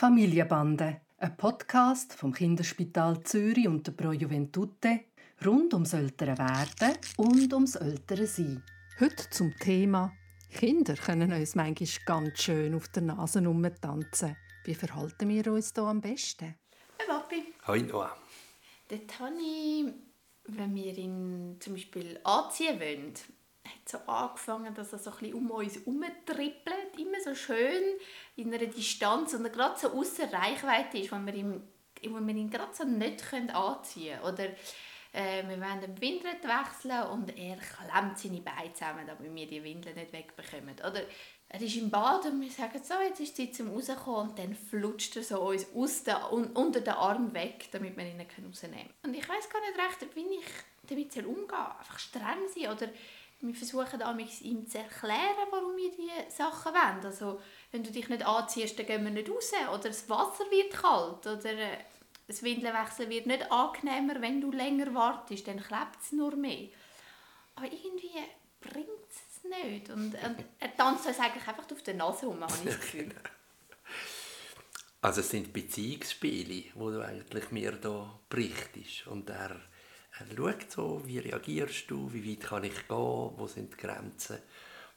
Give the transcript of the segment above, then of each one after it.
Familienbande, ein Podcast vom Kinderspital Zürich und der Pro Juventute rund ums ältere Werden und ums ältere Sein. Heute zum Thema Kinder können uns manchmal ganz schön auf der Nase tanzen. Wie verhalten wir uns hier am besten? Hey Papi. Hoi Noah. Dort habe ich, wenn wir ihn zum Beispiel anziehen wollen, hat so angefangen, dass er so ein um uns herumtrippelt, immer so schön in einer Distanz und er gerade so außer Reichweite ist, wenn wir ihn, wenn wir ihn gerade so nicht anziehen können. Oder äh, wir wollen den Windeln wechseln und er klemmt seine Beine zusammen, damit wir die Windeln nicht wegbekommen. Oder er ist im Bad und wir sagen so, jetzt ist Zeit zum rauskommen und dann flutscht er so uns aus der, un, unter den Arm weg, damit wir ihn rausnehmen können. Und ich weiß gar nicht recht, wie ich damit umgehen soll. Einfach streng sein oder wir versuchen ihm zu erklären, warum wir diese Sachen wollen. Also, wenn du dich nicht anziehst, dann gehen wir nicht raus. Oder das Wasser wird kalt. Oder äh, das Windelwechsel wird nicht angenehmer, wenn du länger wartest. Dann klebt es nur mehr. Aber irgendwie bringt es nicht. Und, und er tanzt uns eigentlich einfach auf der Nase rum, habe ich das Gefühl. Also es sind Beziehungsspiele, wo du eigentlich mir da berichtest. Und er schaut so, wie reagierst du, wie weit kann ich gehen, wo sind die Grenzen.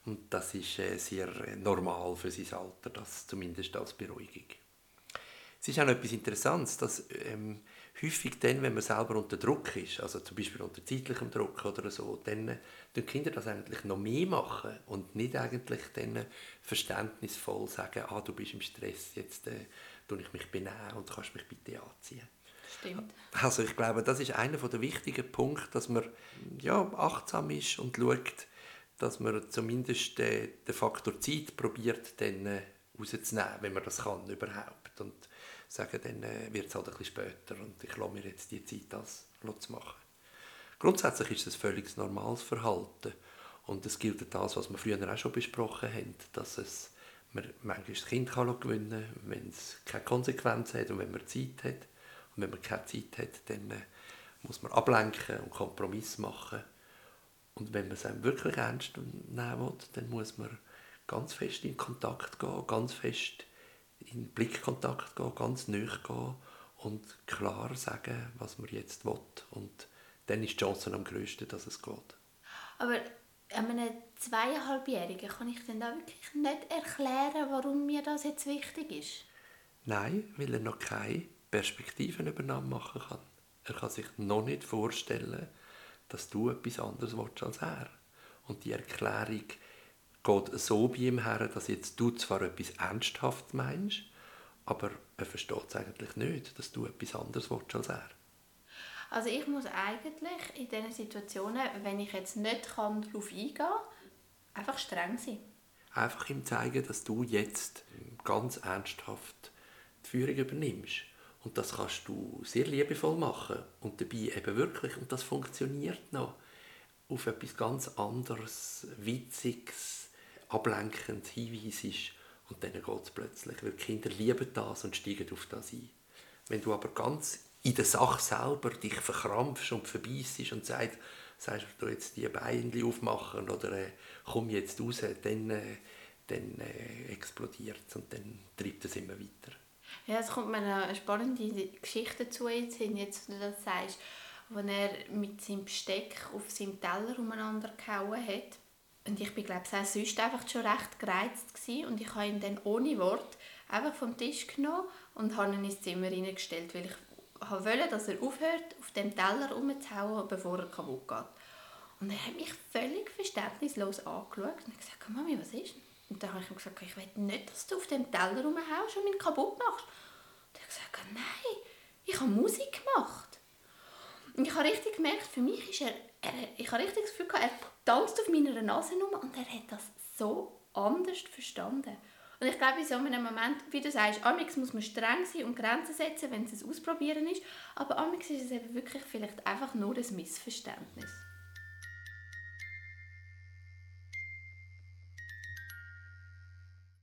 Und das ist äh, sehr normal für sein Alter, das zumindest als Beruhigung. Es ist auch noch etwas Interessantes, dass ähm, häufig dann, wenn man selber unter Druck ist, also zum Beispiel unter zeitlichem Druck oder so, dann äh, die Kinder das eigentlich noch mehr machen und nicht eigentlich dann verständnisvoll sagen, ah, du bist im Stress, jetzt äh, tue ich mich benehmen und kannst mich bitte anziehen. Stimmt. Also ich glaube, das ist einer der wichtigen Punkte, dass man ja, achtsam ist und schaut, dass man zumindest den, den Faktor Zeit probiert, dann äh, rauszunehmen, wenn man das kann überhaupt. Und sagen, dann äh, wird es halt ein bisschen später und ich lasse mir jetzt die Zeit, das zu machen. Grundsätzlich ist es ein völlig normales Verhalten. Und es gilt das, was wir früher auch schon besprochen haben, dass es man manchmal das Kind kann gewinnen kann, wenn es keine Konsequenzen hat und wenn man Zeit hat. Und wenn man keine Zeit hat, dann äh, muss man ablenken und Kompromiss machen. Und wenn man es einem wirklich ernst nehmen will, dann muss man ganz fest in Kontakt gehen, ganz fest in Blickkontakt gehen, ganz nah gehen und klar sagen, was man jetzt will. Und dann ist die Chance am größten, dass es geht. Aber einem zweieinhalbjährigen kann ich dann da wirklich nicht erklären, warum mir das jetzt wichtig ist? Nein, weil er noch keine Perspektivenübernahme machen kann. Er kann sich noch nicht vorstellen, dass du etwas anderes willst als er. Und die Erklärung geht so bei ihm her, dass jetzt du zwar etwas ernsthaft meinst, aber er versteht es eigentlich nicht, dass du etwas anderes willst als er. Also ich muss eigentlich in diesen Situationen, wenn ich jetzt nicht kann, darauf eingehen kann, einfach streng sein. Einfach ihm zeigen, dass du jetzt ganz ernsthaft die Führung übernimmst. Und das kannst du sehr liebevoll machen und dabei eben wirklich, und das funktioniert noch, auf etwas ganz anderes, Witziges, Ablenkendes hinweisest und dann geht es plötzlich, weil Kinder lieben das und steigen auf das ein. Wenn du aber ganz in der Sache selber dich verkrampfst und verbeißt und sagst, sagst du jetzt die Beine aufmachen oder äh, komm jetzt raus, dann, äh, dann äh, explodiert es und dann treibt es immer weiter. Ja, es kommt mir eine spannende Geschichte dazu jetzt jetzt, wenn du das sagst, wo er mit seinem Besteck auf seinem Teller umeinander gehauen hat. Und ich bin, glaube ich, sonst einfach schon recht gereizt gewesen. und ich habe ihn dann ohne Wort einfach vom Tisch genommen und habe ihn ins Zimmer hineingestellt, weil ich wollte, dass er aufhört, auf dem Teller rumzuhauen, bevor er kaputt geht. Und er hat mich völlig verständnislos angeschaut und gesagt, Mami, was ist denn? Und dann habe ich ihm gesagt, ich will nicht, dass du auf dem Teller rumhaust und mich kaputt machst. Und er hat gesagt, nein, ich habe Musik gemacht. Und ich habe richtig gemerkt, für mich ist er, er ich habe richtig das Gefühl gehabt, er tanzt auf meiner Nase rum und er hat das so anders verstanden. Und ich glaube, in so einem Moment, wie du sagst, amix muss man streng sein und Grenzen setzen, wenn es ein Ausprobieren ist, aber amix ist es eben wirklich vielleicht einfach nur ein Missverständnis.